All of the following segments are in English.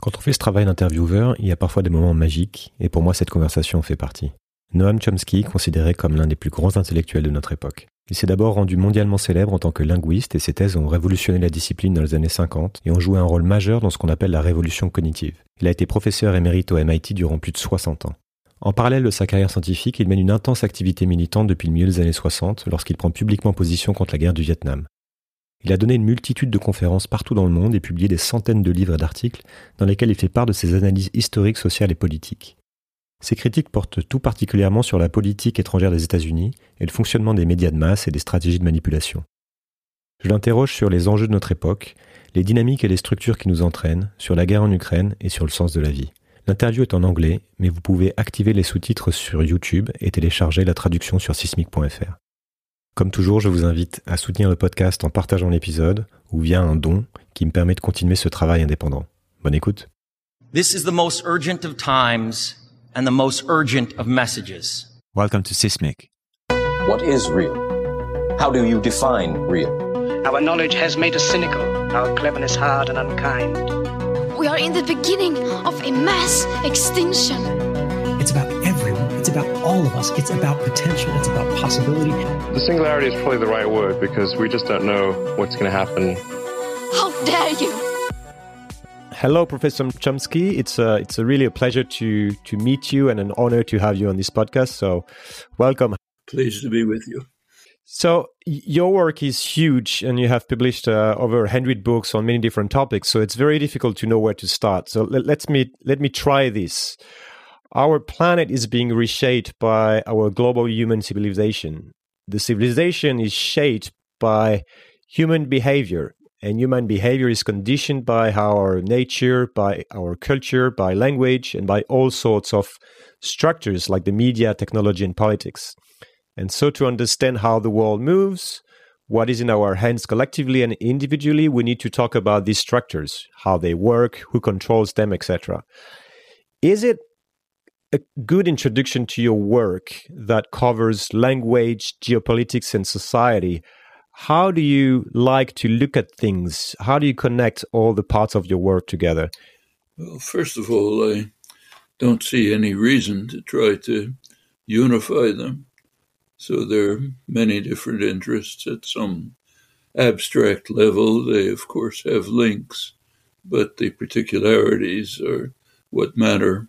Quand on fait ce travail d'intervieweur, il y a parfois des moments magiques, et pour moi cette conversation en fait partie. Noam Chomsky considéré comme l'un des plus grands intellectuels de notre époque. Il s'est d'abord rendu mondialement célèbre en tant que linguiste et ses thèses ont révolutionné la discipline dans les années 50 et ont joué un rôle majeur dans ce qu'on appelle la révolution cognitive. Il a été professeur émérite au MIT durant plus de 60 ans. En parallèle de sa carrière scientifique, il mène une intense activité militante depuis le milieu des années 60 lorsqu'il prend publiquement position contre la guerre du Vietnam. Il a donné une multitude de conférences partout dans le monde et publié des centaines de livres et d'articles dans lesquels il fait part de ses analyses historiques, sociales et politiques. Ses critiques portent tout particulièrement sur la politique étrangère des États-Unis et le fonctionnement des médias de masse et des stratégies de manipulation. Je l'interroge sur les enjeux de notre époque, les dynamiques et les structures qui nous entraînent, sur la guerre en Ukraine et sur le sens de la vie. L'interview est en anglais, mais vous pouvez activer les sous-titres sur YouTube et télécharger la traduction sur sismic.fr. Comme toujours, je vous invite à soutenir le podcast en partageant l'épisode ou via un don qui me permet de continuer ce travail indépendant. Bonne écoute. This is the most urgent of times and the most urgent of messages. Welcome to Sismic. What is real? How do you define real? Our knowledge has made us cynical, our cleverness hard and unkind. We are in the beginning of a mass extinction. It's about. It's about all of us. It's about potential. It's about possibility. The singularity is probably the right word because we just don't know what's going to happen. How dare you! Hello, Professor Chomsky. It's a, it's a really a pleasure to to meet you and an honor to have you on this podcast. So, welcome. Pleased to be with you. So, your work is huge, and you have published uh, over hundred books on many different topics. So, it's very difficult to know where to start. So, let, let's me let me try this. Our planet is being reshaped by our global human civilization. The civilization is shaped by human behavior and human behavior is conditioned by our nature, by our culture, by language, and by all sorts of structures like the media, technology, and politics. And so, to understand how the world moves, what is in our hands collectively and individually, we need to talk about these structures, how they work, who controls them, etc. Is it a good introduction to your work that covers language, geopolitics, and society? how do you like to look at things? How do you connect all the parts of your work together? Well, first of all, I don't see any reason to try to unify them. So there are many different interests at some abstract level. They, of course, have links, but the particularities are what matter,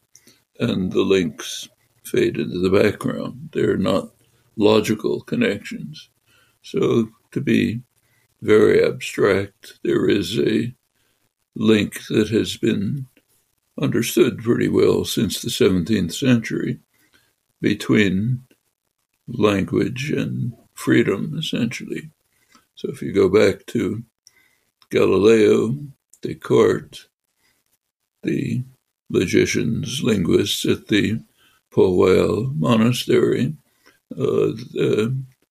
and the links fade into the background. They're not logical connections. So to be very abstract, there is a link that has been understood pretty well since the 17th century between language and freedom, essentially. So if you go back to Galileo, Descartes, the logicians, linguists at the Port-Royal Monastery, uh,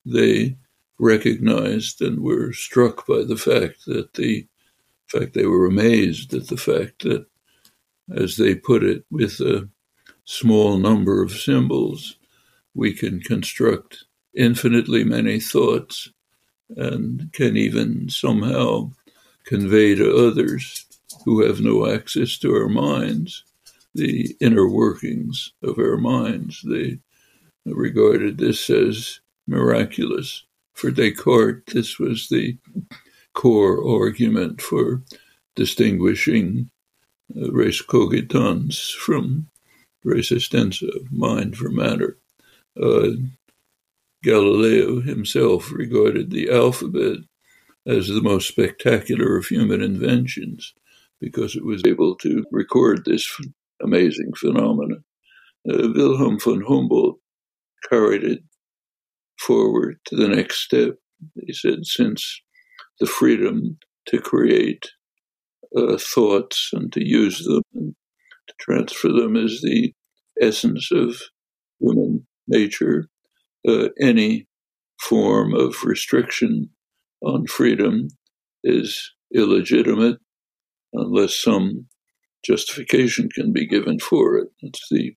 they recognized and were struck by the fact that the in fact they were amazed at the fact that as they put it with a small number of symbols we can construct infinitely many thoughts and can even somehow convey to others who have no access to our minds the inner workings of our minds. They regarded this as miraculous for Descartes, this was the core argument for distinguishing uh, res cogitans from res extensa, mind for matter. Uh, Galileo himself regarded the alphabet as the most spectacular of human inventions because it was able to record this amazing phenomenon. Uh, Wilhelm von Humboldt carried it forward to the next step. He said, since the freedom to create uh, thoughts and to use them and to transfer them is the essence of human nature, uh, any form of restriction on freedom is illegitimate unless some justification can be given for it. It's the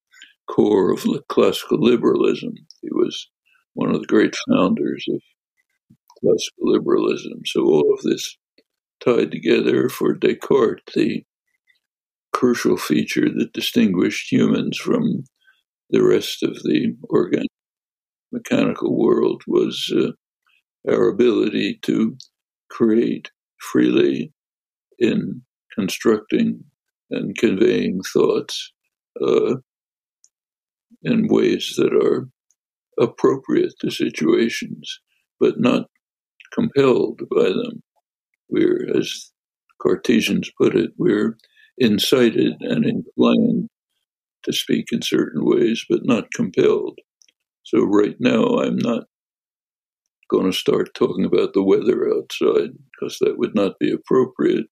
core of classical liberalism. He was one of the great founders of classical liberalism. So all of this tied together for Descartes, the crucial feature that distinguished humans from the rest of the organic mechanical world was uh, our ability to create freely in constructing and conveying thoughts uh, in ways that are appropriate to situations, but not compelled by them. We're, as Cartesians put it, we're incited and inclined to speak in certain ways, but not compelled. So right now, I'm not going to start talking about the weather outside because that would not be appropriate.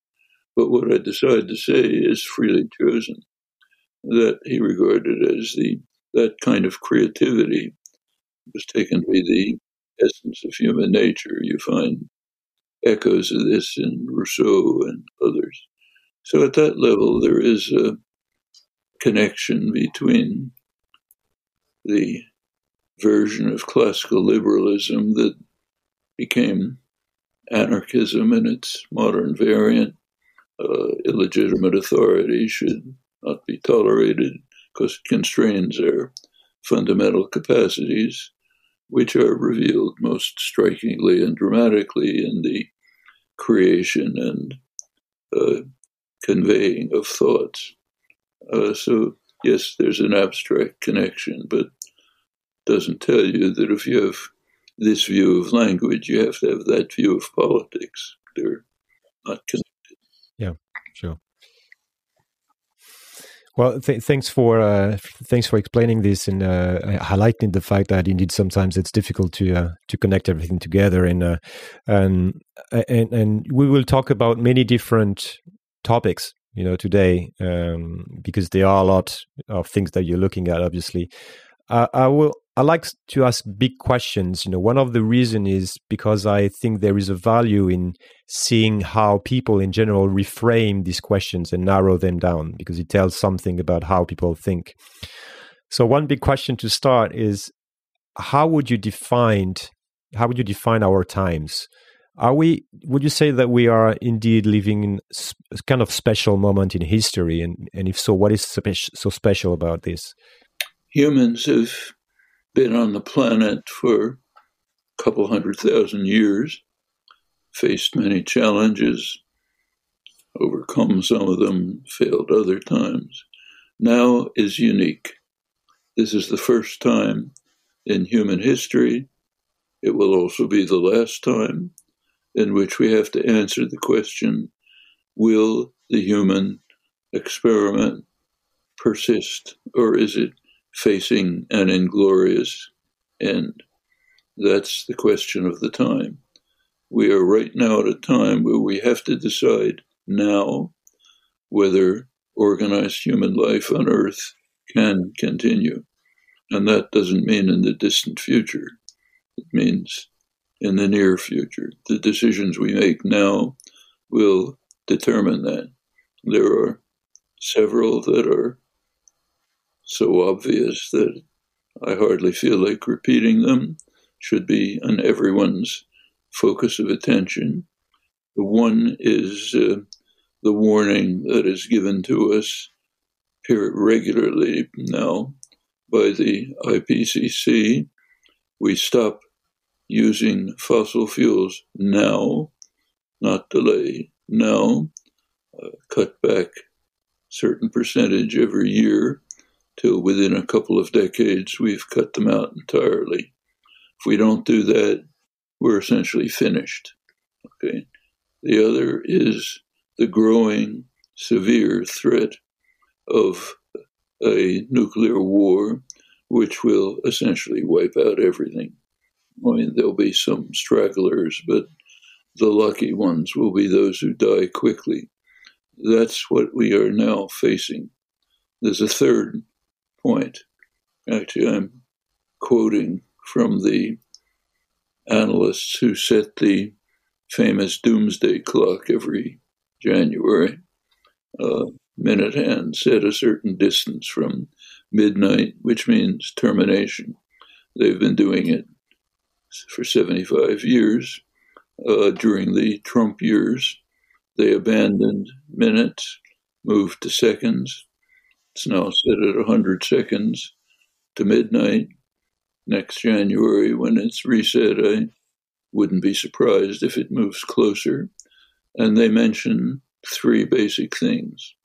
But what I decided to say is freely chosen. That he regarded as the that kind of creativity was taken to be the essence of human nature. You find echoes of this in Rousseau and others. So at that level, there is a connection between the version of classical liberalism that became anarchism in its modern variant. Uh, illegitimate authority should not be tolerated because it constrains our fundamental capacities, which are revealed most strikingly and dramatically in the creation and uh, conveying of thoughts. Uh, so, yes, there's an abstract connection, but doesn't tell you that if you have this view of language, you have to have that view of politics. They're not connected. Yeah, sure. Well, th- thanks for uh, thanks for explaining this and uh, highlighting the fact that indeed sometimes it's difficult to uh, to connect everything together and uh, and and and we will talk about many different topics you know today um, because there are a lot of things that you're looking at obviously uh, I will I like to ask big questions. You know, one of the reason is because I think there is a value in seeing how people in general reframe these questions and narrow them down because it tells something about how people think. So one big question to start is how would you define how would you define our times? Are we would you say that we are indeed living in a kind of special moment in history and and if so what is so special about this? Humans have been on the planet for a couple hundred thousand years, faced many challenges, overcome some of them, failed other times. Now is unique. This is the first time in human history. It will also be the last time in which we have to answer the question will the human experiment persist, or is it facing an inglorious end? That's the question of the time. We are right now at a time where we have to decide now whether organized human life on Earth can continue. And that doesn't mean in the distant future, it means in the near future. The decisions we make now will determine that. There are several that are so obvious that I hardly feel like repeating them, should be on everyone's focus of attention. One is uh, the warning that is given to us here regularly now by the IPCC. We stop using fossil fuels now, not delay, now, uh, cut back certain percentage every year till within a couple of decades we've cut them out entirely. If we don't do that, we're essentially finished. Okay. The other is the growing severe threat of a nuclear war, which will essentially wipe out everything. I mean, there'll be some stragglers, but the lucky ones will be those who die quickly. That's what we are now facing. There's a third point. Actually, I'm quoting from the analysts who set the famous doomsday clock every January. Uh, minute hand set a certain distance from midnight, which means termination. They've been doing it for 75 years. Uh, during the Trump years, they abandoned minutes moved to seconds. It's now set at 100 seconds to midnight. Next January, when it's reset, I wouldn't be surprised if it moves closer. And they mention three basic things.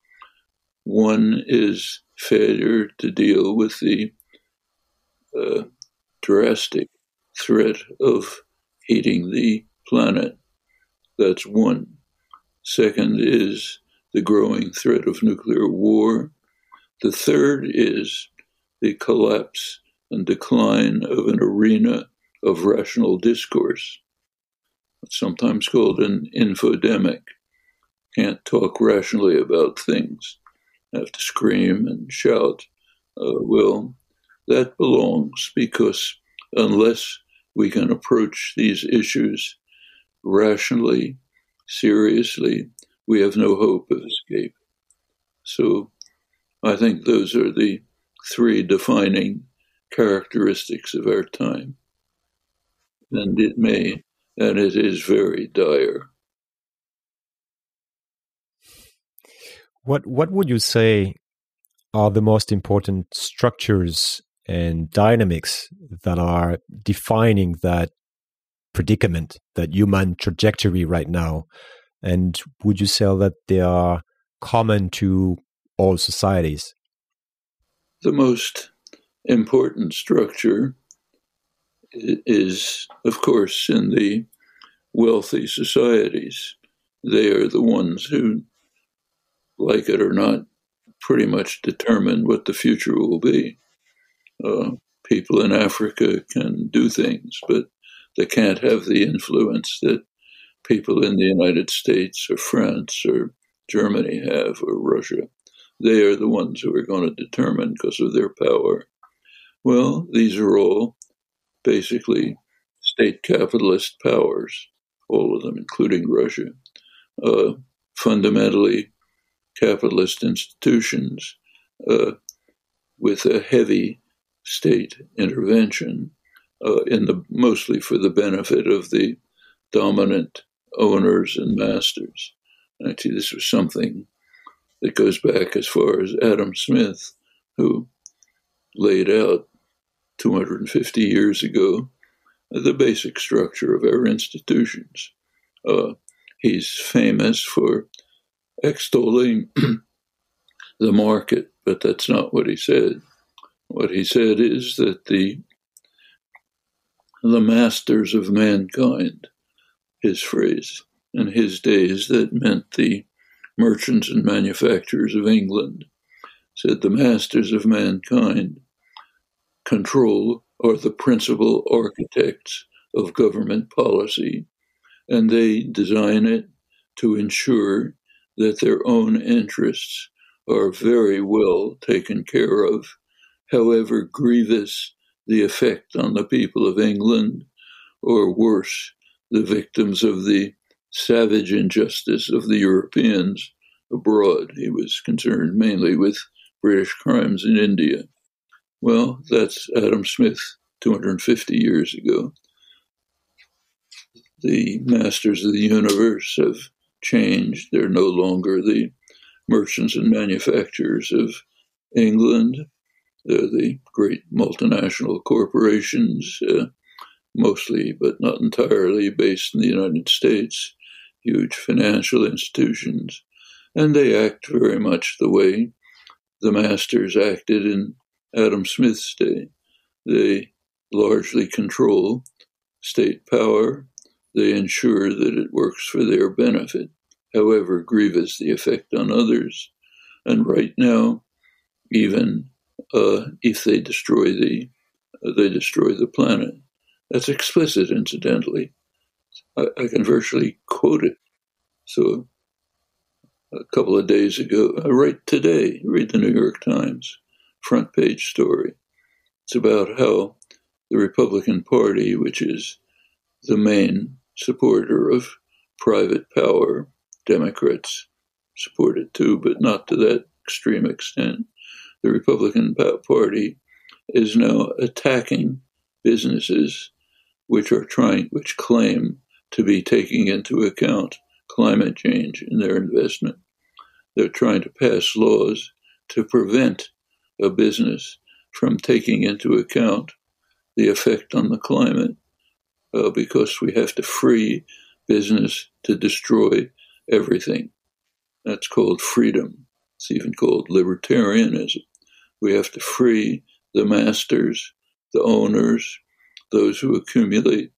One is failure to deal with the uh, drastic threat of heating the planet. That's one. Second is the growing threat of nuclear war. The third is the collapse and decline of an arena of rational discourse, sometimes called an infodemic. Can't talk rationally about things, have to scream and shout. Uh, well, that belongs because unless we can approach these issues rationally, seriously, we have no hope of escape. So I think those are the three defining characteristics of our time. And it may, and it is very dire. What what would you say are the most important structures and dynamics that are defining that predicament, that human trajectory right now? And would you say that they are common to all societies? The most important structure is, of course, in the wealthy societies. They are the ones who, like it or not, pretty much determine what the future will be. Uh, people in Africa can do things, but they can't have the influence that people in the United States or France or Germany have or Russia. They are the ones who are going to determine because of their power. Well, these are all basically state capitalist powers, all of them, including Russia. Uh, fundamentally, capitalist institutions uh, with a heavy state intervention uh, in the mostly for the benefit of the dominant owners and masters. Actually, this was something that goes back as far as Adam Smith, who laid out 250 years ago the basic structure of our institutions. Uh, he's famous for extolling the market, but that's not what he said. What he said is that the the masters of mankind, his phrase, in his days that meant the merchants and manufacturers of England, said the masters of mankind control are the principal architects of government policy, and they design it to ensure that their own interests are very well taken care of, however grievous the effect on the people of England, or worse, the victims of the savage injustice of the Europeans abroad. He was concerned mainly with British crimes in India. Well, that's Adam Smith 250 years ago. The masters of the universe have changed. They're no longer the merchants and manufacturers of England. They're the great multinational corporations, uh, mostly but not entirely based in the United States, huge financial institutions, and they act very much the way the masters acted in Adam Smith's day. They largely control state power. They ensure that it works for their benefit, however grievous the effect on others. And right now, even uh, if they destroy the uh, they destroy the planet. That's explicit, incidentally. I, I, can virtually quote it. So, a couple of days ago, uh, I write today, read the New York Times front page story. It's about how the Republican Party, which is the main supporter of private power, Democrats support it too, but not to that extreme extent. The Republican Party is now attacking businesses which are trying, which claim to be taking into account climate change in their investment. they're trying to pass laws to prevent a business from taking into account the effect on the climate uh, because we have to free business to destroy everything. That's called freedom. It's even called libertarianism. We have to free the masters, the owners, those who accumulate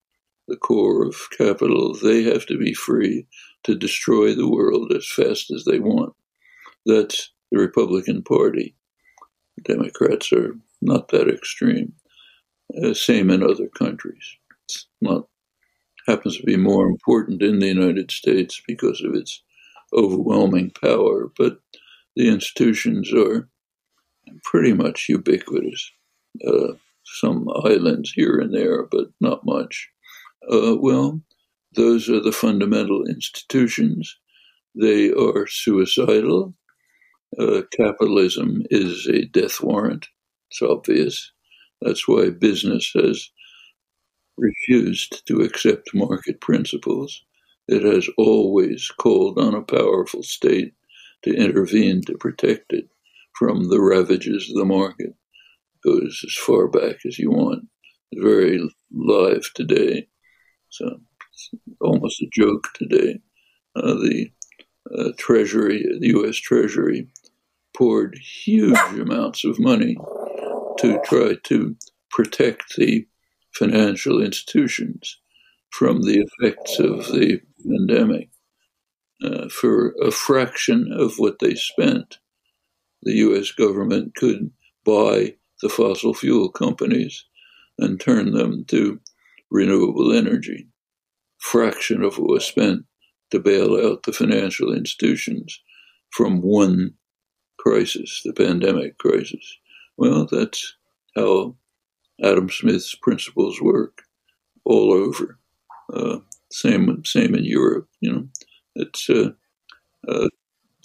the core of capital. They have to be free to destroy the world as fast as they want. That's the Republican Party. Democrats are not that extreme. Uh, same in other countries. It's not happens to be more important in the United States because of its overwhelming power, but the institutions are pretty much ubiquitous. Uh, some islands here and there, but not much. Uh, well, those are the fundamental institutions. They are suicidal. Uh, capitalism is a death warrant. It's obvious. That's why business has refused to accept market principles. It has always called on a powerful state to intervene to protect it from the ravages of the market. It Goes as far back as you want. Very live today. So it's almost a joke today. Uh, the uh, Treasury, the U.S. Treasury, poured huge amounts of money to try to protect the financial institutions from the effects of the pandemic. Uh, for a fraction of what they spent, the US government could buy the fossil fuel companies and turn them to renewable energy. Fraction of what was spent to bail out the financial institutions from one crisis, the pandemic crisis. Well, that's how Adam Smith's principles work all over. Uh, same, same in Europe. You know, it's uh, uh,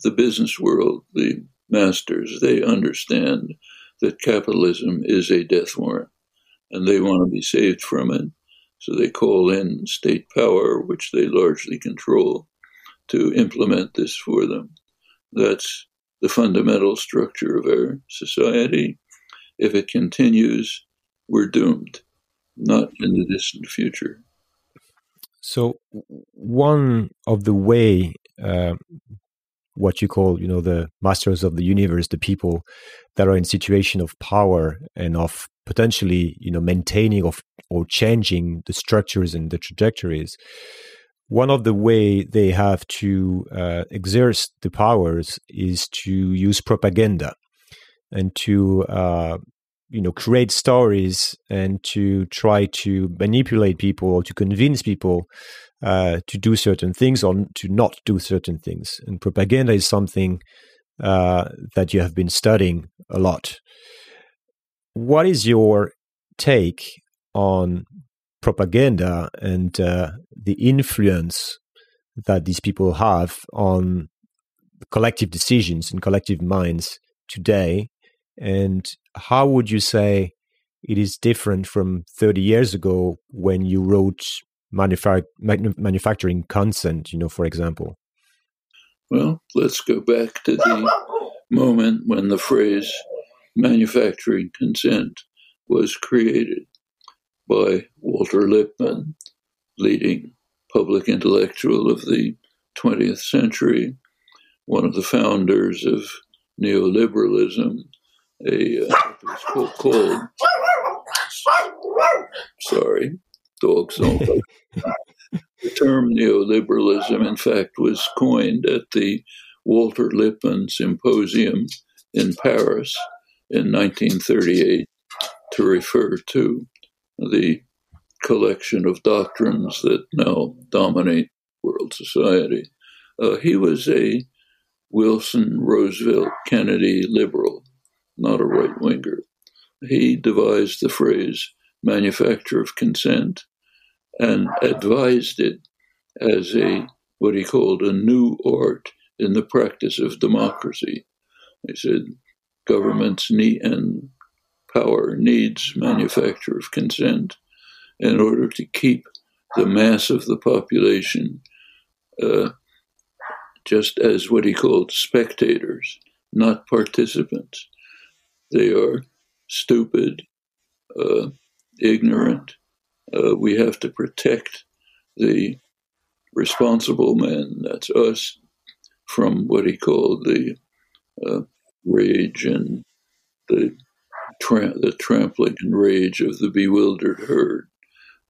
the business world, the masters. They understand that capitalism is a death warrant, and they want to be saved from it. So they call in state power, which they largely control, to implement this for them. That's the fundamental structure of our society. If it continues, we're doomed, not in the distant future. So, one of the way uh, what you call, you know, the masters of the universe, the people that are in situation of power and of potentially, you know, maintaining of or changing the structures and the trajectories. One of the way they have to uh, exert the powers is to use propaganda and to uh, you know create stories and to try to manipulate people or to convince people uh, to do certain things or to not do certain things. And propaganda is something uh, that you have been studying a lot. What is your take on propaganda and uh, the influence that these people have on collective decisions and collective minds today and how would you say it is different from 30 years ago when you wrote manufa- manufacturing consent, you know, for example? Well, let's go back to the moment when the phrase manufacturing consent was created by Walter Lippmann, leading public intellectual of the 20th century, one of the founders of neoliberalism, a uh, called, sorry, dogs don't. the term neoliberalism, in fact, was coined at the Walter Lippmann Symposium in Paris in 1938 to refer to the collection of doctrines that now dominate world society. Uh, he was a Wilson, Roosevelt, Kennedy liberal not a right winger. He devised the phrase manufacture of consent and advised it as a what he called a new art in the practice of democracy. He said governments need and power needs manufacture of consent in order to keep the mass of the population uh, just as what he called spectators, not participants. They are stupid, uh, ignorant. Uh, we have to protect the responsible men, that's us, from what he called the uh, rage and the, tra- the trampling and rage of the bewildered herd.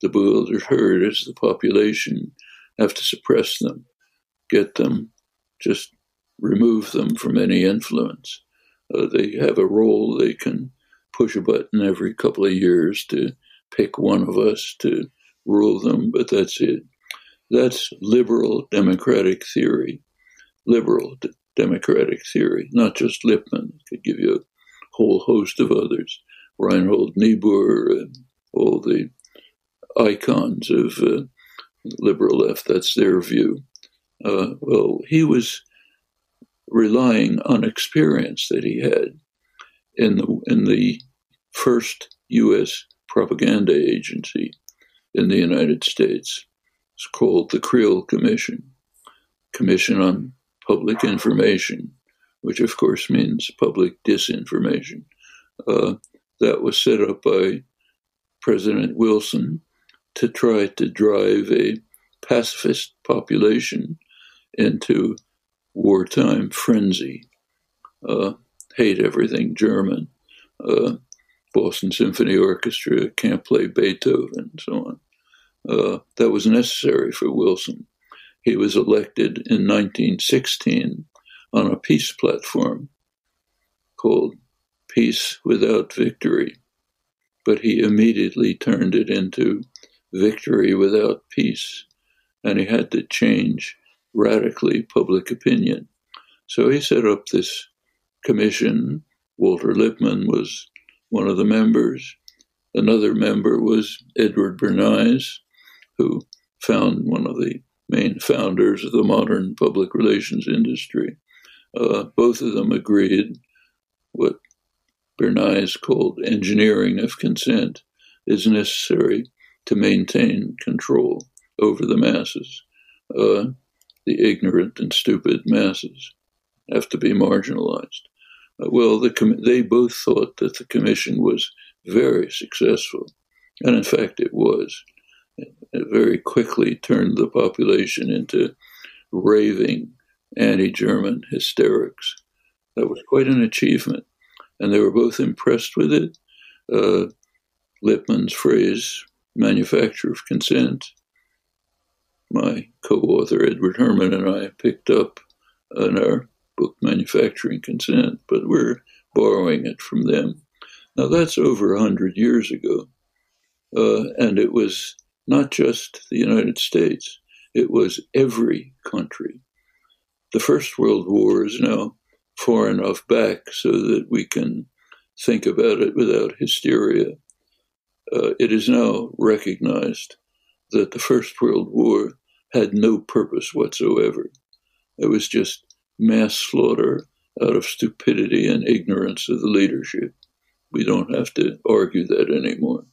The bewildered herd is the population, have to suppress them, get them, just remove them from any influence. Uh, they have a role, they can push a button every couple of years to pick one of us to rule them, but that's it. That's liberal democratic theory. Liberal democratic theory, not just Lippmann. Could give you a whole host of others. Reinhold Niebuhr, and all the icons of uh, liberal left. That's their view. Uh, well, he was relying on experience that he had in the in the first U.S. propaganda agency in the United States. It's called the Creel Commission, Commission on Public Information, which of course means public disinformation. Uh, that was set up by President Wilson to try to drive a pacifist population into wartime frenzy, uh, hate everything German, uh, Boston Symphony Orchestra can't play Beethoven, and so on. Uh, that was necessary for Wilson. He was elected in 1916 on a peace platform called Peace Without Victory, but he immediately turned it into Victory Without Peace, and he had to change radically public opinion. So he set up this commission. Walter Lippmann was one of the members. Another member was Edward Bernays, who found one of the main founders of the modern public relations industry. Uh, both of them agreed what Bernays called engineering of consent is necessary to maintain control over the masses. Uh, the ignorant and stupid masses have to be marginalized. Uh, well, the com- they both thought that the commission was very successful, and in fact, it was. It very quickly turned the population into raving anti German hysterics. That was quite an achievement, and they were both impressed with it. Uh, Lippmann's phrase, manufacture of consent, my co-author Edward Herman and I picked up in our book Manufacturing Consent, but we're borrowing it from them. Now that's over a hundred years ago, uh, and it was not just the United States; it was every country. The First World War is now far enough back so that we can think about it without hysteria. Uh, it is now recognized that the First World War had no purpose whatsoever. It was just mass slaughter out of stupidity and ignorance of the leadership. We don't have to argue that anymore.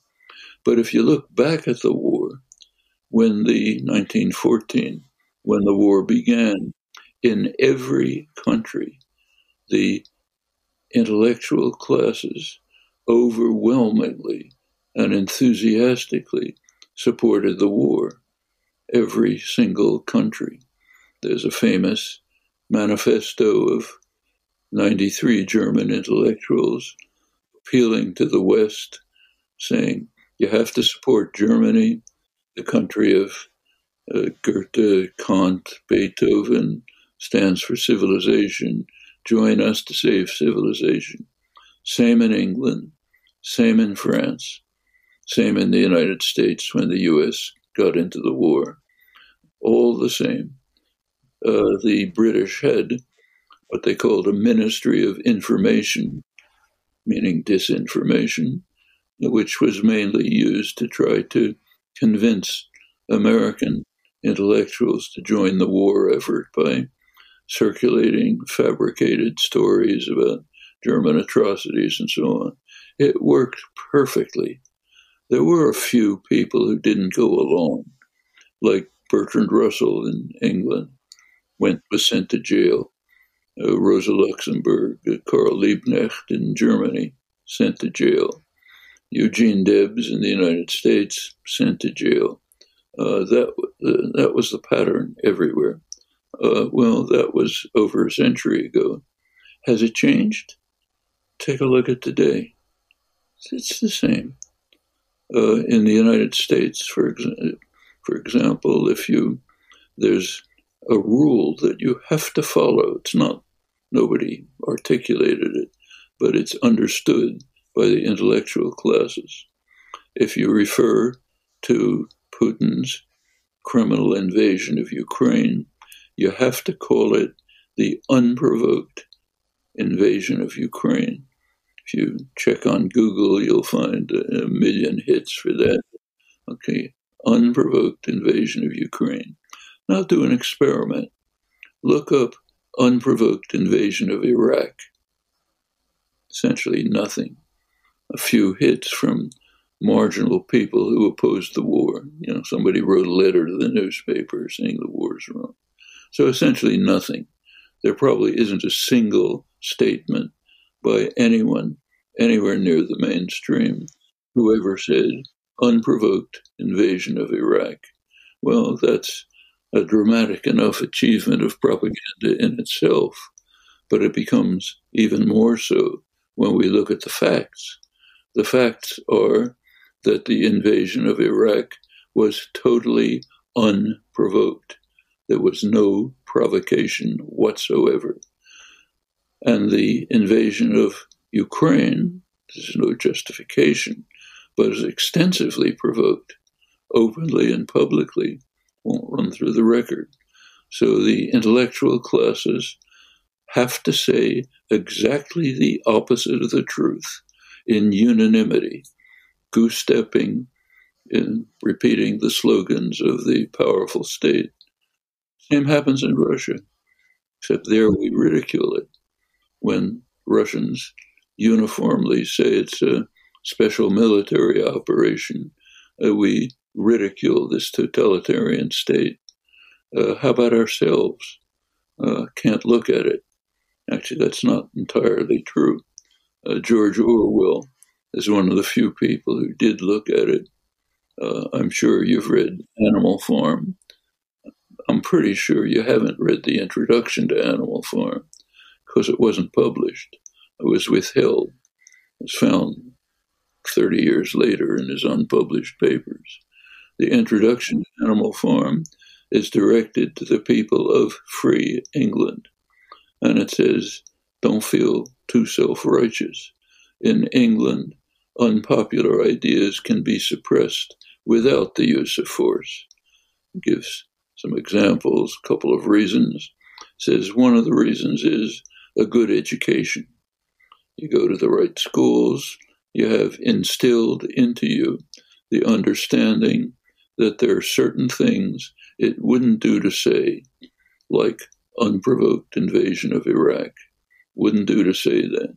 But if you look back at the war, when the 1914, when the war began, in every country, the intellectual classes overwhelmingly and enthusiastically supported the war every single country. There's a famous manifesto of 93 German intellectuals appealing to the West, saying, You have to support Germany, the country of uh, Goethe, Kant, Beethoven, stands for civilization. Join us to save civilization. Same in England, same in France, same in the United States when the US got into the war all the same. Uh, the British had what they called a Ministry of Information, meaning disinformation, which was mainly used to try to convince American intellectuals to join the war effort by circulating fabricated stories about German atrocities and so on. It worked perfectly. There were a few people who didn't go along, like Bertrand Russell in England. Went was sent to jail. Uh, Rosa Luxemburg, uh, Karl Liebknecht in Germany, sent to jail. Eugene Debs in the United States, sent to jail. Uh, that uh, that was the pattern everywhere. Uh, well, that was over a century ago. Has it changed? Take a look at today. It's the same. Uh, in the United States, for example, for example, if you there's a rule that you have to follow. It's not nobody articulated it, but it's understood by the intellectual classes. If you refer to Putin's criminal invasion of Ukraine, you have to call it the unprovoked invasion of Ukraine. If you check on Google, you'll find a million hits for that. Okay, unprovoked invasion of Ukraine. Now do an experiment. Look up unprovoked invasion of Iraq. Essentially nothing. A few hits from marginal people who opposed the war. You know, somebody wrote a letter to the newspaper saying the war's wrong. So essentially nothing. There probably isn't a single statement by anyone anywhere near the mainstream who ever said unprovoked invasion of Iraq. Well, that's a dramatic enough achievement of propaganda in itself, but it becomes even more so when we look at the facts. The facts are that the invasion of Iraq was totally unprovoked. There was no provocation whatsoever. And the invasion of Ukraine, there's no justification, but is extensively provoked, openly and publicly, won't run through the record. So the intellectual classes have to say exactly the opposite of the truth in unanimity, goose stepping in repeating the slogans of the powerful state. Same happens in Russia, except there we ridicule it when Russians uniformly say it's a special military operation. Uh, we ridicule this totalitarian state. Uh, how about ourselves? Uh, can't look at it. Actually, that's not entirely true. Uh, George Orwell is one of the few people who did look at it. Uh, I'm sure you've read Animal Farm. I'm pretty sure you haven't read the introduction to Animal Farm because it wasn't published. It was withheld. It was found 30 years later in his unpublished papers. The introduction to Animal Farm is directed to the people of free England. And it says, don't feel too self righteous. In England, unpopular ideas can be suppressed without the use of force. It gives some examples, a couple of reasons. It says one of the reasons is a good education. You go to the right schools, you have instilled into you the understanding that there are certain things it wouldn't do to say, like unprovoked invasion of Iraq. Wouldn't do to say that.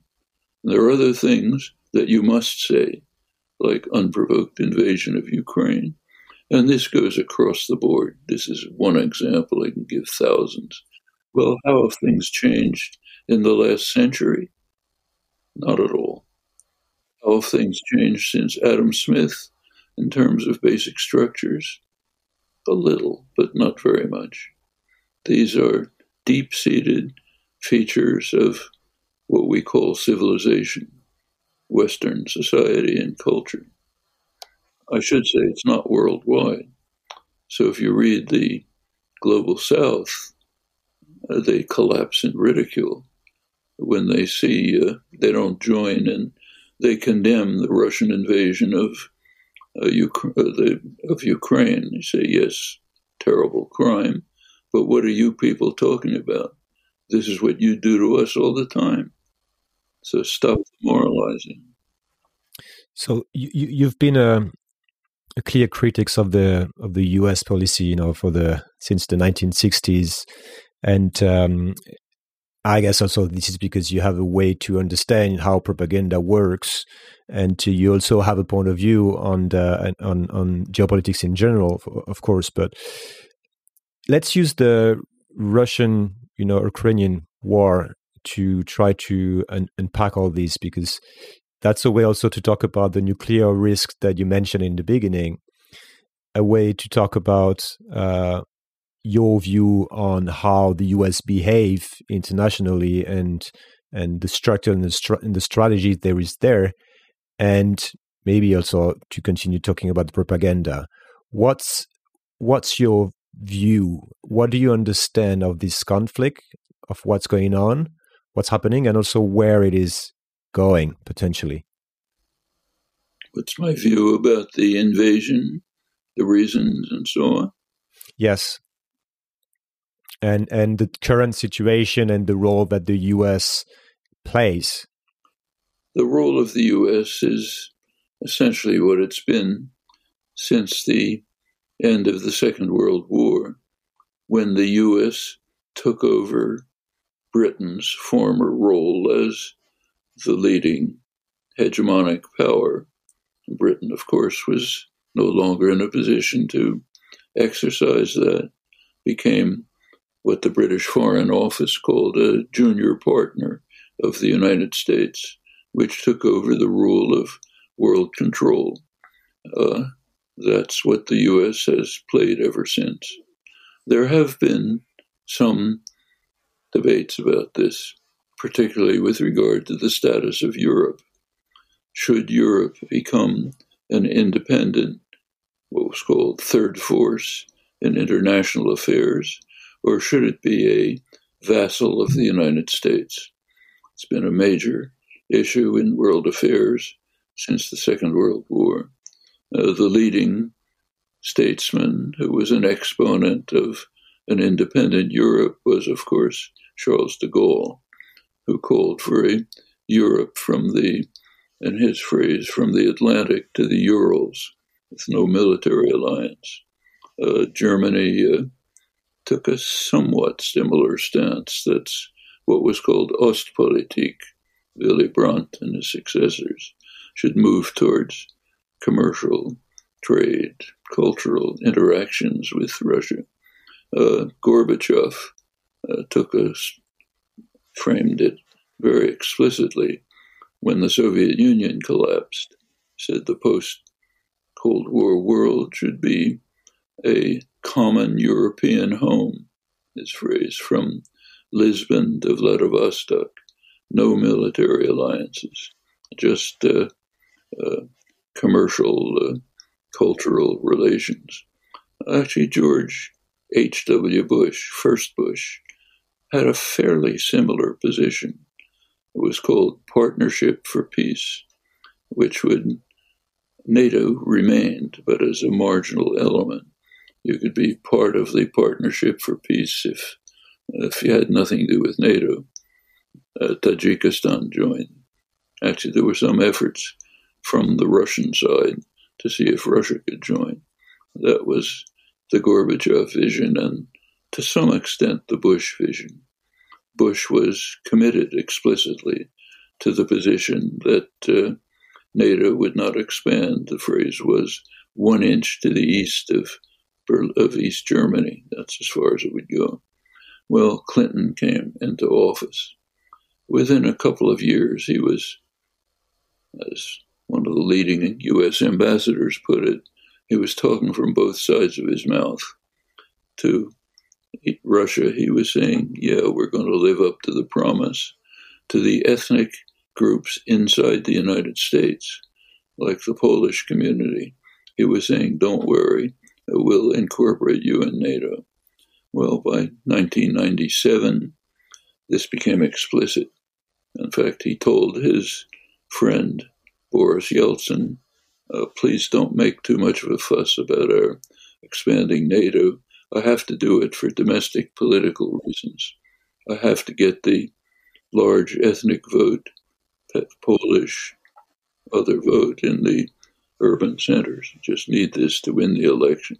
And there are other things that you must say, like unprovoked invasion of Ukraine. And this goes across the board. This is one example. I can give thousands. Well, how have things changed in the last century? Not at all. How have things changed since Adam Smith in terms of basic structures? A little, but not very much. These are deep seated features of what we call civilization, Western society and culture. I should say it's not worldwide. So if you read the Global South, uh, they collapse in ridicule when they see uh, they don't join and they condemn the Russian invasion of uh, Uk- the, of Ukraine. They say, yes, terrible crime, but what are you people talking about? This is what you do to us all the time. So stop moralizing. So you, you've been a, a clear critic of the of the U.S. policy, you know, for the since the 1960s, and um, I guess also this is because you have a way to understand how propaganda works, and to, you also have a point of view on the on on geopolitics in general, of course. But let's use the Russian, you know, Ukrainian war to try to un- unpack all this because that's a way also to talk about the nuclear risk that you mentioned in the beginning, a way to talk about uh, your view on how the US behave internationally and and the structure and the, str- and the strategy there is there, and maybe also to continue talking about the propaganda. What's what's your view? What do you understand of this conflict, of what's going on, what's happening, and also where it is going potentially? What's my view about the invasion, the reasons, and so on? Yes, and and the current situation and the role that the U.S. plays. The role of the U.S. is essentially what it's been since the end of the Second World War, when the U.S. took over Britain's former role as the leading hegemonic power. Britain, of course, was no longer in a position to exercise that, became what the British Foreign Office called a junior partner of the United States, which took over the rule of world control. Uh, that's what the US has played ever since. There have been some debates about this, particularly with regard to the status of Europe. Should Europe become an independent, what was called third force in international affairs, or should it be a vassal of the United States? It's been a major issue in world affairs since the Second World War. Uh, the leading statesman who was an exponent of an independent Europe was, of course, Charles de Gaulle, who called for a Europe from the, in his phrase, from the Atlantic to the Urals, with no military alliance. Uh, Germany uh, took a somewhat similar stance. That's what was called Ostpolitik. Willy Brandt and his successors should move towards commercial, trade, cultural interactions with Russia. Uh, Gorbachev uh, took us, framed it very explicitly when the Soviet Union collapsed, said the post Cold War world should be a common European home, his phrase, from Lisbon to Vladivostok, no military alliances, just uh, uh, commercial, uh, cultural relations. Actually, George H.W. Bush, first Bush, had a fairly similar position. It was called Partnership for Peace, which would NATO remained, but as a marginal element. You could be part of the Partnership for Peace if if you had nothing to do with NATO. Uh, Tajikistan joined. Actually, there were some efforts from the Russian side to see if Russia could join. That was the Gorbachev vision and to some extent the Bush vision. Bush was committed explicitly to the position that uh, NATO would not expand. The phrase was one inch to the east of, of East Germany. That's as far as it would go. Well, Clinton came into office. Within a couple of years, he was, as one of the leading U.S. ambassadors put it, he was talking from both sides of his mouth. To Russia, he was saying, Yeah, we're going to live up to the promise. To the ethnic groups inside the United States, like the Polish community, he was saying, Don't worry, we'll incorporate you in NATO. Well, by 1997, this became explicit. In fact, he told his friend Boris Yeltsin, uh, please don't make too much of a fuss about our expanding NATO. I have to do it for domestic political reasons. I have to get the large ethnic vote, Polish, other vote in the urban centers. Just need this to win the election.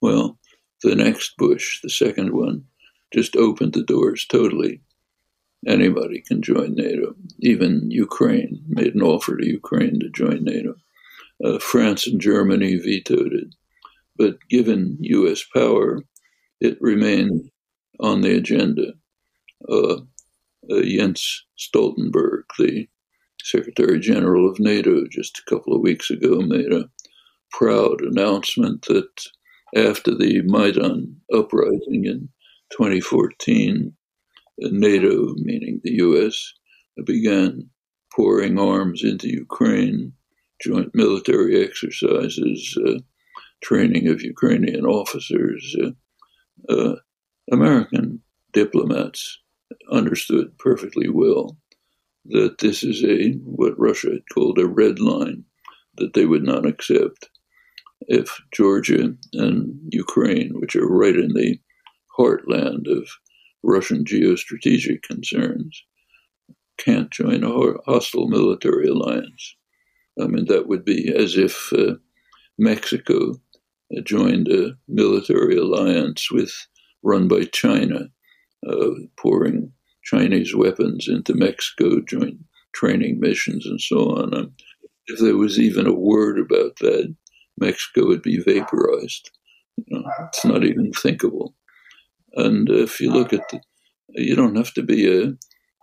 Well, the next Bush, the second one, just opened the doors totally. Anybody can join NATO. Even Ukraine made an offer to Ukraine to join NATO. Uh, France and Germany vetoed it. But given U.S. power, it remained on the agenda. Uh, uh, Jens Stoltenberg, the Secretary General of NATO, just a couple of weeks ago made a proud announcement that after the Maidan uprising in 2014, NATO, meaning the US, began pouring arms into Ukraine, joint military exercises, uh, training of Ukrainian officers. Uh, uh, American diplomats understood perfectly well that this is a what Russia had called a red line that they would not accept if Georgia and Ukraine, which are right in the heartland of Russian geostrategic concerns, can't join a hostile military alliance. I mean, that would be as if uh, Mexico joined a military alliance with run by China, uh, pouring Chinese weapons into Mexico, joint training missions, and so on. Um, if there was even a word about that, Mexico would be vaporized. You know, it's not even thinkable. And if you look at the, you don't have to be a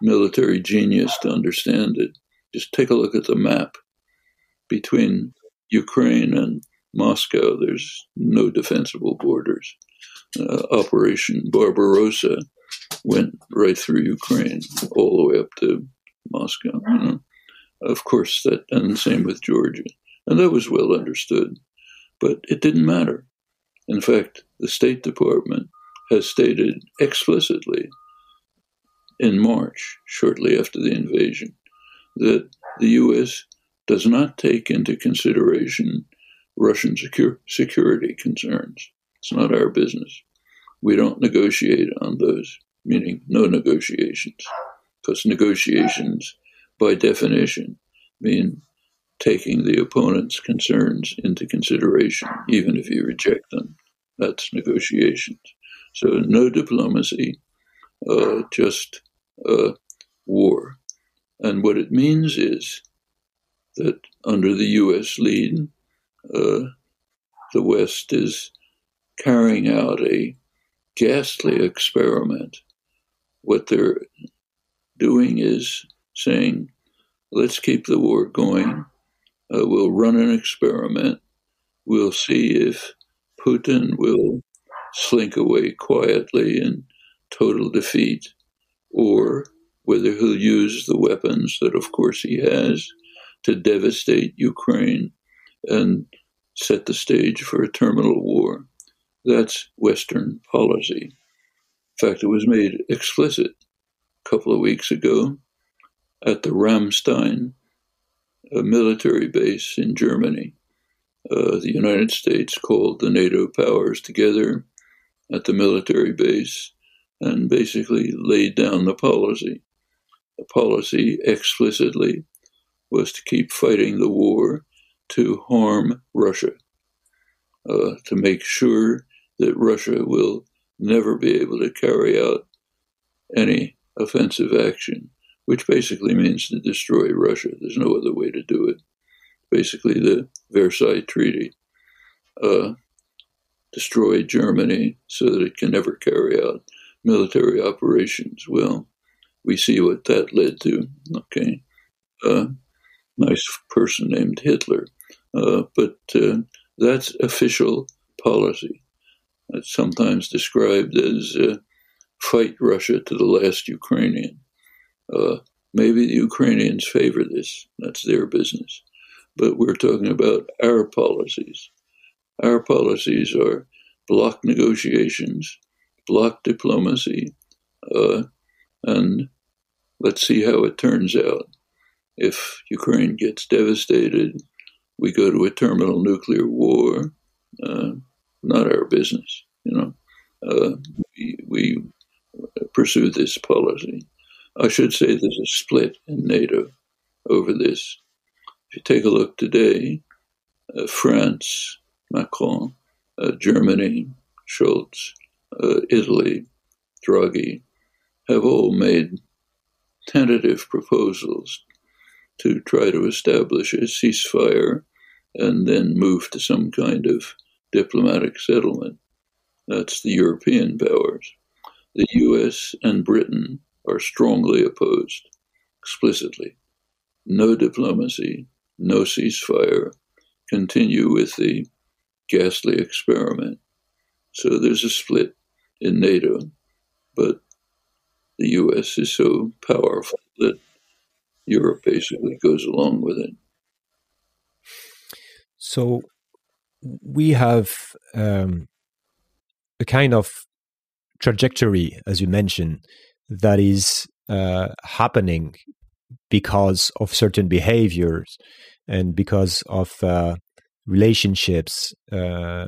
military genius to understand it. Just take a look at the map between Ukraine and Moscow. There's no defensible borders. Uh, Operation Barbarossa went right through Ukraine, all the way up to Moscow. You know? Of course, that and the same with Georgia, and that was well understood. But it didn't matter. In fact, the State Department has stated explicitly in March, shortly after the invasion, that the U.S. does not take into consideration Russian secure, security concerns. It's not our business. We don't negotiate on those, meaning no negotiations, because negotiations, by definition, mean taking the opponent's concerns into consideration, even if you reject them. That's negotiations. So, no diplomacy, uh, just uh, war. And what it means is that under the US lead, uh, the West is carrying out a ghastly experiment. What they're doing is saying, let's keep the war going. Uh, we'll run an experiment. We'll see if Putin will slink away quietly in total defeat or whether he'll use the weapons that, of course, he has to devastate Ukraine and set the stage for a terminal war. That's Western policy. In fact, it was made explicit a couple of weeks ago at the Ramstein a military base in Germany. Uh, the United States called the NATO powers together at the military base and basically laid down the policy. The policy explicitly was to keep fighting the war to harm Russia, uh, to make sure that Russia will never be able to carry out any offensive action, which basically means to destroy Russia. There's no other way to do it. Basically, the Versailles Treaty uh, destroyed Germany so that it can never carry out military operations. Well, we see what that led to. Okay, uh, nice person named Hitler, uh, but uh, that's official policy. It's sometimes described as uh, fight Russia to the last Ukrainian. Uh, maybe the Ukrainians favor this. That's their business. But we're talking about our policies. Our policies are block negotiations block diplomacy, uh, and let's see how it turns out. If Ukraine gets devastated, we go to a terminal nuclear war. Uh, not our business, you know. Uh, we, we, pursue this policy. I should say there's a split in NATO over this. If you take a look today, uh, France, Macron, uh, Germany, Scholz, uh, Italy, Draghi, have all made tentative proposals to try to establish a ceasefire and then move to some kind of diplomatic settlement. That's the European powers. The US and Britain are strongly opposed, explicitly. No diplomacy, no ceasefire, continue with the ghastly experiment. So there's a split in NATO, but the US is so powerful that Europe basically goes along with it. So we have um, a kind of trajectory, as you mentioned, that is uh, happening because of certain behaviors and because of uh, relationships, uh,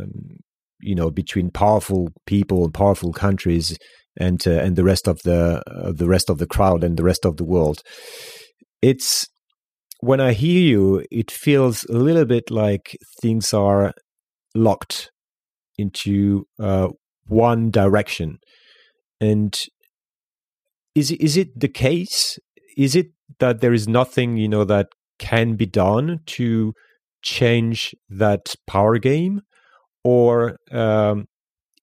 you know, between powerful people and powerful countries and uh, and the rest of the the rest of the crowd and the rest of the world. It's when I hear you, it feels a little bit like things are locked into uh, one direction. And is is it the case? Is it that there is nothing you know that can be done to change that power game, or um,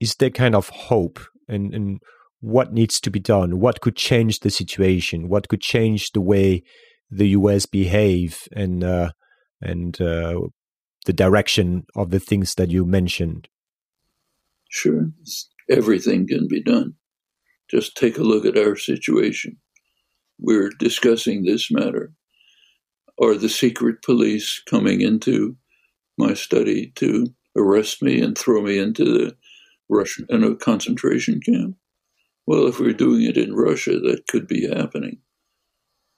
is there kind of hope and, and what needs to be done? What could change the situation? What could change the way the U.S. behave and uh, and uh, the direction of the things that you mentioned? Sure, everything can be done. Just take a look at our situation. We're discussing this matter. Are the secret police coming into my study to arrest me and throw me into the Russian uh, in a concentration camp? Well, if we're doing it in Russia, that could be happening.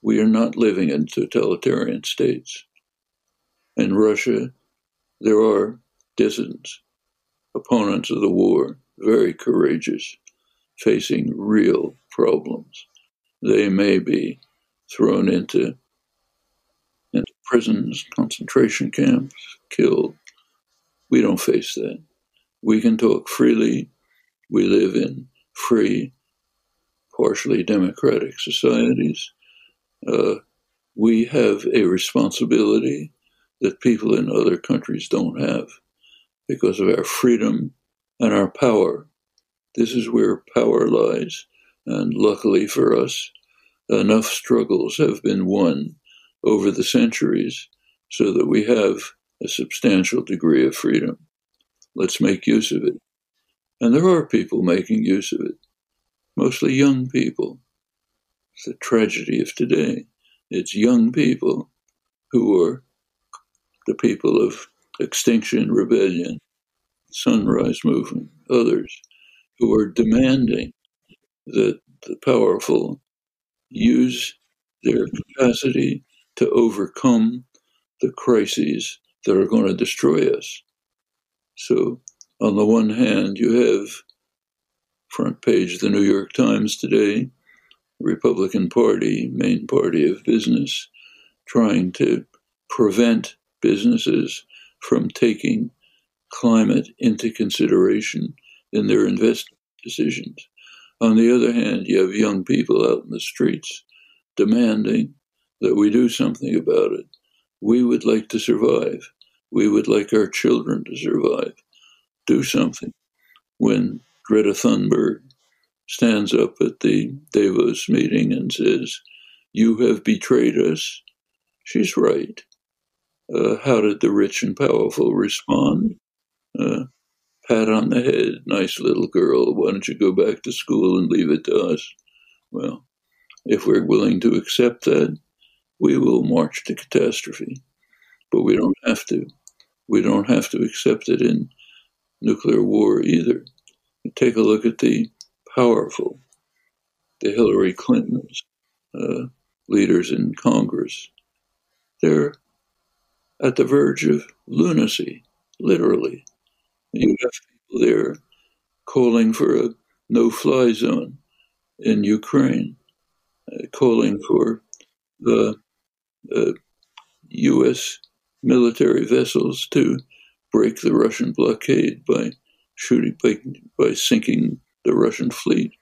We are not living in totalitarian states. In Russia, there are dissidents, opponents of the war, very courageous, facing real problems. They may be thrown into, into prisons, concentration camps, killed. We don't face that. We can talk freely. We live in free, partially democratic societies. Uh, we have a responsibility that people in other countries don't have because of our freedom and our power. This is where power lies. And luckily for us, enough struggles have been won over the centuries so that we have a substantial degree of freedom. Let's make use of it. And there are people making use of it, mostly young people. It's the tragedy of today. It's young people who are the people of Extinction Rebellion, Sunrise Movement, others, who are demanding that the powerful use their capacity to overcome the crises that are going to destroy us. So, on the one hand, you have front page of the New York Times today, Republican Party, main party of business, trying to prevent businesses from taking climate into consideration in their investment decisions. On the other hand, you have young people out in the streets demanding that we do something about it. We would like to survive. We would like our children to survive. Do something. When Greta Thunberg stands up at the Davos meeting and says, You have betrayed us, she's right. Uh, how did the rich and powerful respond? Uh, pat on the head, nice little girl, why don't you go back to school and leave it to us? Well, if we're willing to accept that, we will march to catastrophe. But we don't have to. We don't have to accept it in nuclear war either. Take a look at the powerful, the Hillary Clintons, uh, leaders in Congress. They're at the verge of lunacy, literally. You have people there calling for a no fly zone in Ukraine, uh, calling for the uh, U.S. military vessels to break the Russian blockade by shooting, by, by sinking the Russian fleet.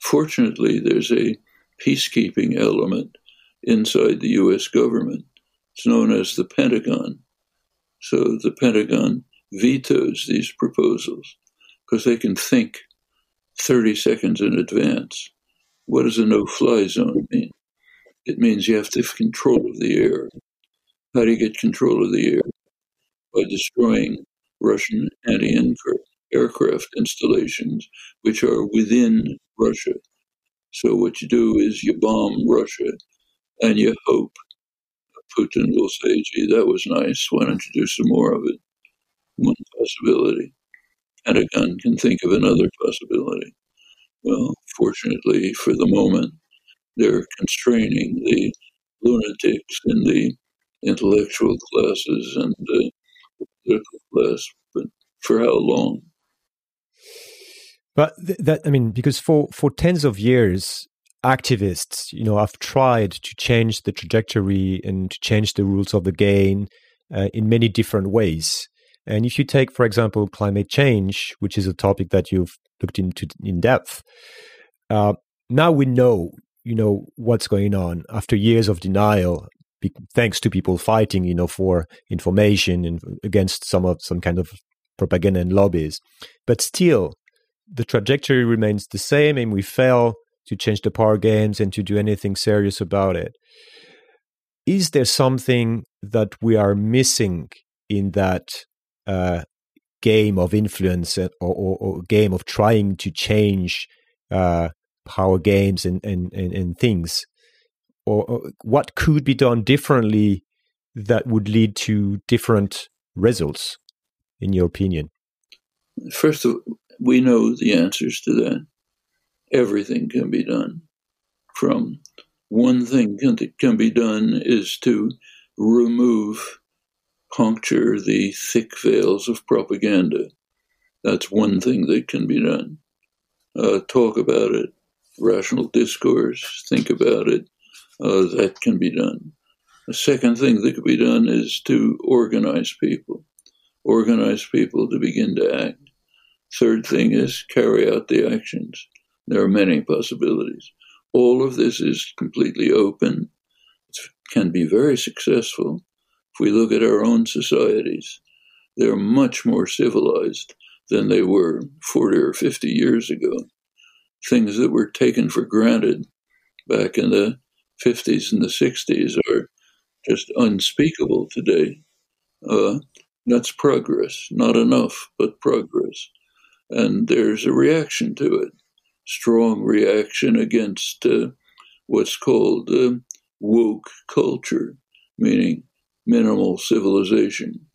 Fortunately, there's a peacekeeping element inside the U.S. government it's known as the Pentagon. So the Pentagon vetoes these proposals because they can think 30 seconds in advance. What does a no fly zone mean? It means you have to have control of the air. How do you get control of the air? By destroying Russian anti aircraft installations, which are within Russia. So, what you do is you bomb Russia and you hope Putin will say, gee, that was nice. Why don't you do some more of it? One possibility. And a can think of another possibility. Well, fortunately for the moment, they're constraining the lunatics in the intellectual classes and the political class. But for how long? But th- that I mean, because for for tens of years, activists, you know, have tried to change the trajectory and to change the rules of the game uh, in many different ways. And if you take, for example, climate change, which is a topic that you've looked into in depth, uh, now we know, you know, what's going on after years of denial, thanks to people fighting, you know, for information and against some of some kind of propaganda and lobbies. But still, the trajectory remains the same, and we fail to change the power games and to do anything serious about it. Is there something that we are missing in that uh, game of influence or, or, or, game of trying to change uh, power games and, and, and, and things? Or, or, what could be done differently that would lead to different results, in your opinion? First of all, we know the answers to that everything can be done. From one thing can, can be done is to remove, puncture the thick veils of propaganda. That's one thing that can be done. Uh, talk about it, rational discourse, think about it. Uh, that can be done. The second thing that could be done is to organize people, organize people to begin to act. Third thing is carry out the actions. There are many possibilities. All of this is completely open. It can be very successful. If we look at our own societies, they're much more civilized than they were 40 or 50 years ago. Things that were taken for granted back in the 50s and the 60s are just unspeakable today. Uh, that's progress, not enough, but progress. And there's a reaction to it strong reaction against uh, what's called uh, woke culture, meaning minimal civilization,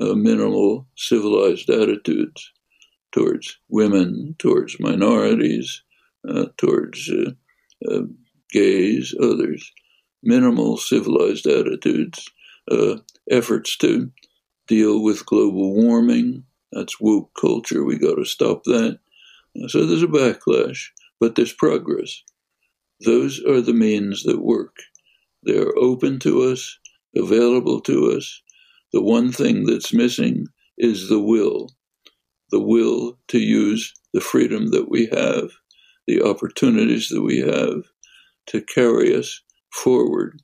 uh, minimal civilized attitudes towards women, towards minorities, uh, towards uh, uh, gays, others, minimal civilized attitudes, efforts to deal with global warming. That's woke culture. We got to stop that. So there's a backlash, but there's progress. Those are the means that work. They're open to us, available to us. The one thing that's missing is the will the will to use the freedom that we have, the opportunities that we have to carry us forward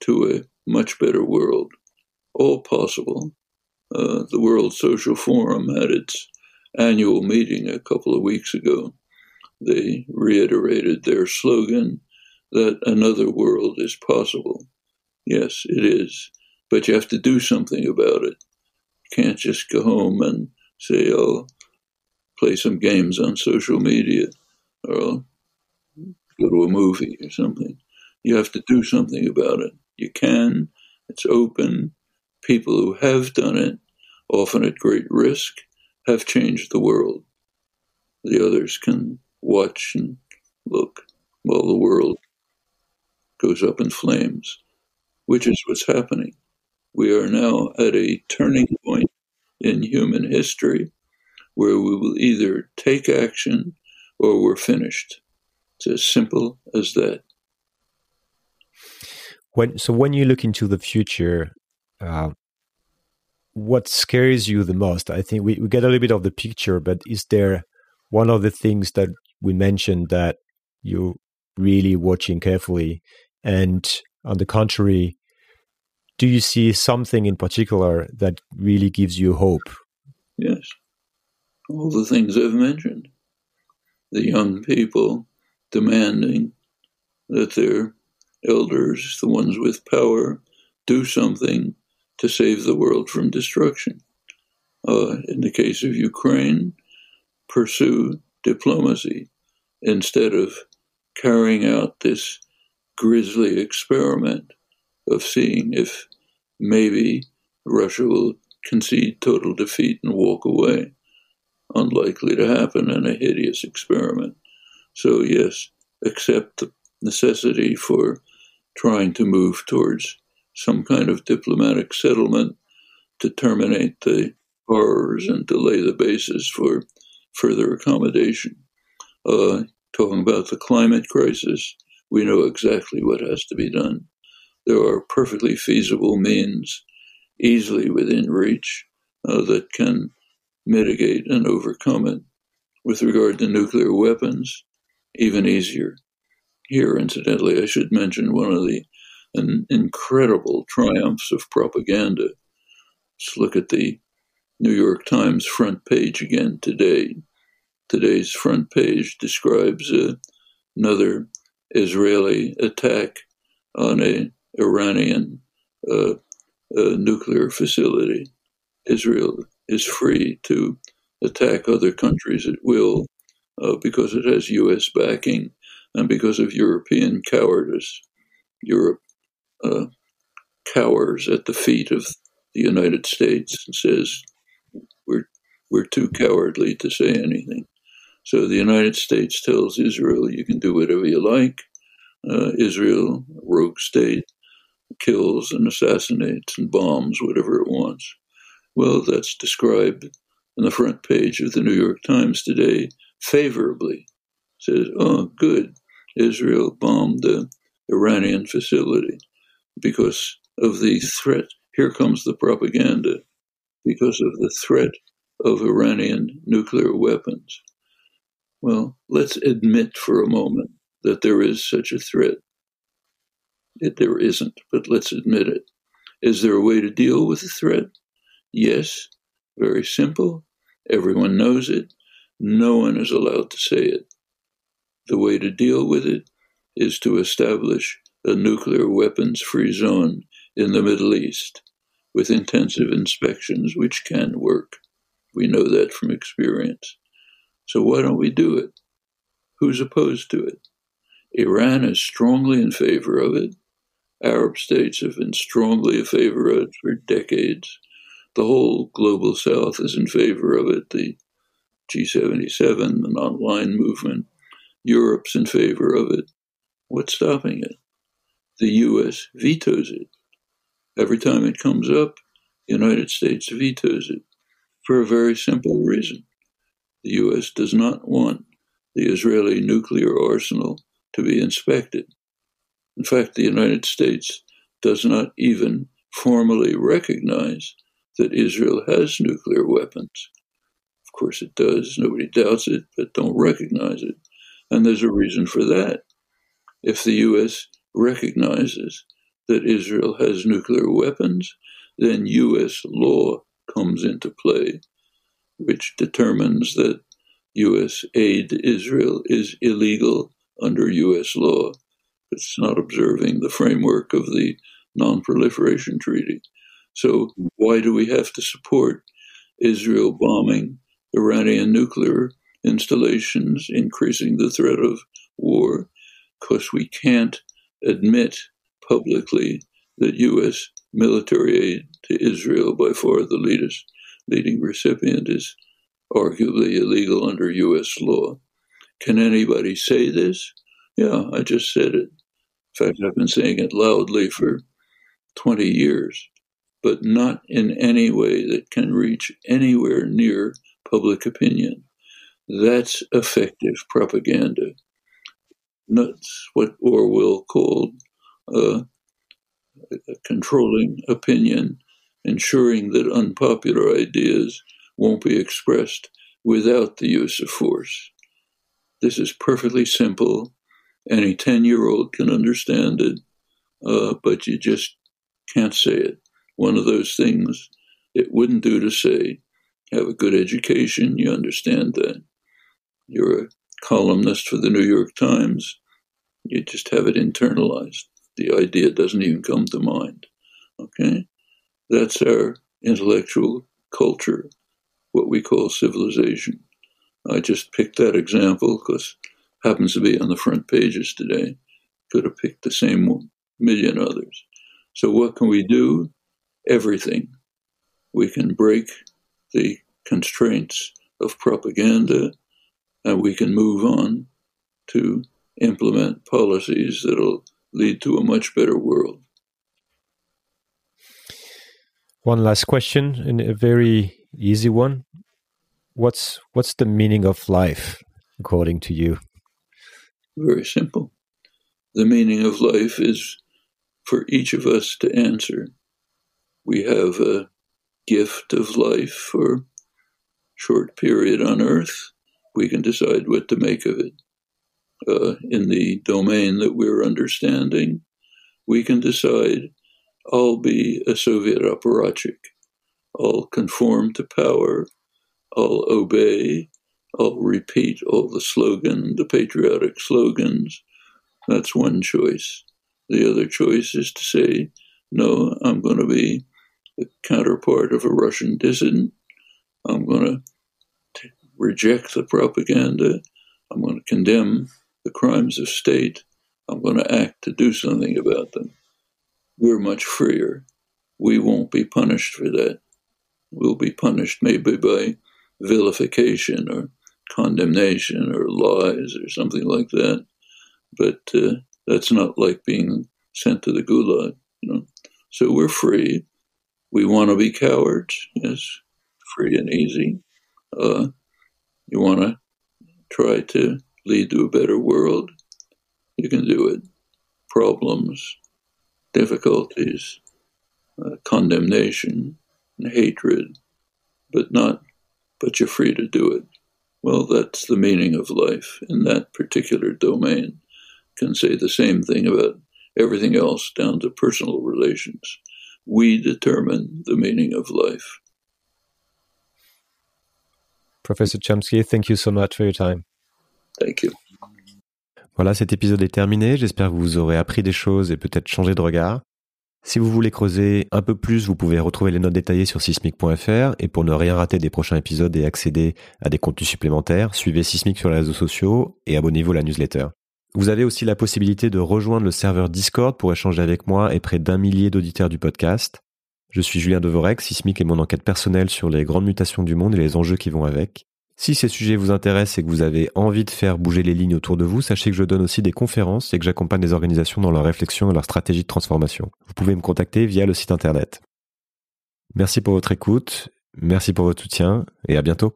to a much better world. All possible. Uh, the World Social Forum had its annual meeting a couple of weeks ago, they reiterated their slogan that another world is possible. Yes, it is. But you have to do something about it. You can't just go home and say, oh, play some games on social media or I'll go to a movie or something. You have to do something about it. You can, it's open. People who have done it, often at great risk, have changed the world. The others can watch and look while the world goes up in flames, which is what's happening. We are now at a turning point in human history where we will either take action or we're finished. It's as simple as that. When, so when you look into the future, uh, what scares you the most? I think we, we get a little bit of the picture, but is there one of the things that we mentioned that you're really watching carefully? And on the contrary, do you see something in particular that really gives you hope? Yes. all the things I've mentioned. The young people demanding that their elders, the ones with power, do something to save the world from destruction. Uh, in the case of Ukraine, pursue diplomacy instead of carrying out this grisly experiment of seeing if maybe Russia will concede total defeat and walk away. Unlikely to happen in a hideous experiment. So, yes, accept the necessity for trying to move towards some kind of diplomatic settlement to terminate the horrors and to lay the basis for further accommodation. Uh, talking about the climate crisis, we know exactly what has to be done. There are perfectly feasible means, easily within reach, uh, that can mitigate and overcome it. With regard to nuclear weapons, even easier. Here, incidentally, I should mention one of the an incredible triumphs of propaganda. Let's look at the New York Times front page again today. Today's front page describes uh, another Israeli attack on a Iranian uh, nuclear facility. Israel is free to attack other countries at will uh, because it has U.S. backing and because of European cowardice. Europe uh, cowers at the feet of the United States and says, we're, we're too cowardly to say anything. So the United States tells Israel, you can do whatever you like. Uh, Israel, rogue state, kills and assassinates and bombs whatever it wants. Well, that's described on the front page of the New York Times today favorably. It says, oh, good, Israel bombed the Iranian facility because of the threat. Here comes the propaganda because of the threat of Iranian nuclear weapons. Well, let's admit for a moment that there is such a threat. It, there isn't, but let's admit it. Is there a way to deal with the threat? Yes, very simple. Everyone knows it. No one is allowed to say it. The way to deal with it is to establish a nuclear weapons free zone in the Middle East with intensive inspections, which can work. We know that from experience. So why don't we do it? Who's opposed to it? Iran is strongly in favor of it. Arab states have been strongly in favor of it for decades. The whole global south is in favor of it. The G77, the non-aligned movement, Europe's in favor of it. What's stopping it? The US vetoes it. Every time it comes up, the United States vetoes it for a very simple reason. The US does not want the Israeli nuclear arsenal to be inspected. In fact, the United States does not even formally recognize that Israel has nuclear weapons. Of course, it does. Nobody doubts it, but don't recognize it. And there's a reason for that. If the U.S. recognizes that Israel has nuclear weapons, then U.S. law comes into play, which determines that U.S. aid to Israel is illegal under U.S. law. It's not observing the framework of the Non Proliferation Treaty. So, why do we have to support Israel bombing Iranian nuclear installations, increasing the threat of war? Because we can't admit publicly that U.S. military aid to Israel, by far the leading recipient, is arguably illegal under U.S. law. Can anybody say this? Yeah, I just said it. In fact, I've been saying it loudly for 20 years, but not in any way that can reach anywhere near public opinion. That's effective propaganda. That's what Orwell called uh, controlling opinion, ensuring that unpopular ideas won't be expressed without the use of force. This is perfectly simple. Any 10 year old can understand it, uh, but you just can't say it. One of those things it wouldn't do to say have a good education, you understand that. You're a columnist for the New York Times, you just have it internalized. The idea doesn't even come to mind. Okay? That's our intellectual culture, what we call civilization. I just picked that example because happens to be on the front pages today. Could have picked the same one, million others. So what can we do? Everything. We can break the constraints of propaganda and we can move on to implement policies that'll lead to a much better world. One last question, and a very easy one. What's what's the meaning of life, according to you? Very simple. The meaning of life is for each of us to answer. We have a gift of life for a short period on earth. We can decide what to make of it uh, in the domain that we're understanding, we can decide I'll be a Soviet apparatchik. I'll conform to power. I'll obey. I'll repeat all the slogan, the patriotic slogans. That's one choice. The other choice is to say, no, I'm going to be the counterpart of a Russian dissident. I'm going to reject the propaganda. I'm going to condemn the crimes of state, I'm going to act to do something about them. We're much freer. We won't be punished for that. We'll be punished maybe by vilification or condemnation or lies or something like that. But uh, that's not like being sent to the gulag, you know. So we're free. We want to be cowards, yes, free and easy. Uh, you want to try to lead to a better world, you can do it. Problems, difficulties, uh, condemnation, and hatred, but not, but you're free to do it. Well, that's the meaning of life in that particular domain. Can say the same thing about everything else down to personal relations. We determine the meaning of life. Professor Chomsky, thank you so much for your time. Thank you. Voilà, cet épisode est terminé. J'espère que vous aurez appris des choses et peut-être changé de regard. Si vous voulez creuser un peu plus, vous pouvez retrouver les notes détaillées sur sismic.fr et pour ne rien rater des prochains épisodes et accéder à des contenus supplémentaires, suivez Sismic sur les réseaux sociaux et abonnez-vous à la newsletter. Vous avez aussi la possibilité de rejoindre le serveur Discord pour échanger avec moi et près d'un millier d'auditeurs du podcast. Je suis Julien Devorec, Sismic est mon enquête personnelle sur les grandes mutations du monde et les enjeux qui vont avec. Si ces sujets vous intéressent et que vous avez envie de faire bouger les lignes autour de vous, sachez que je donne aussi des conférences et que j'accompagne les organisations dans leur réflexion et leur stratégie de transformation. Vous pouvez me contacter via le site internet. Merci pour votre écoute, merci pour votre soutien et à bientôt.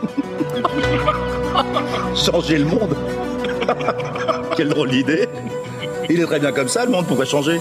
Changer le monde? Quelle drôle d'idée Il est très bien comme ça, le monde pourrait changer.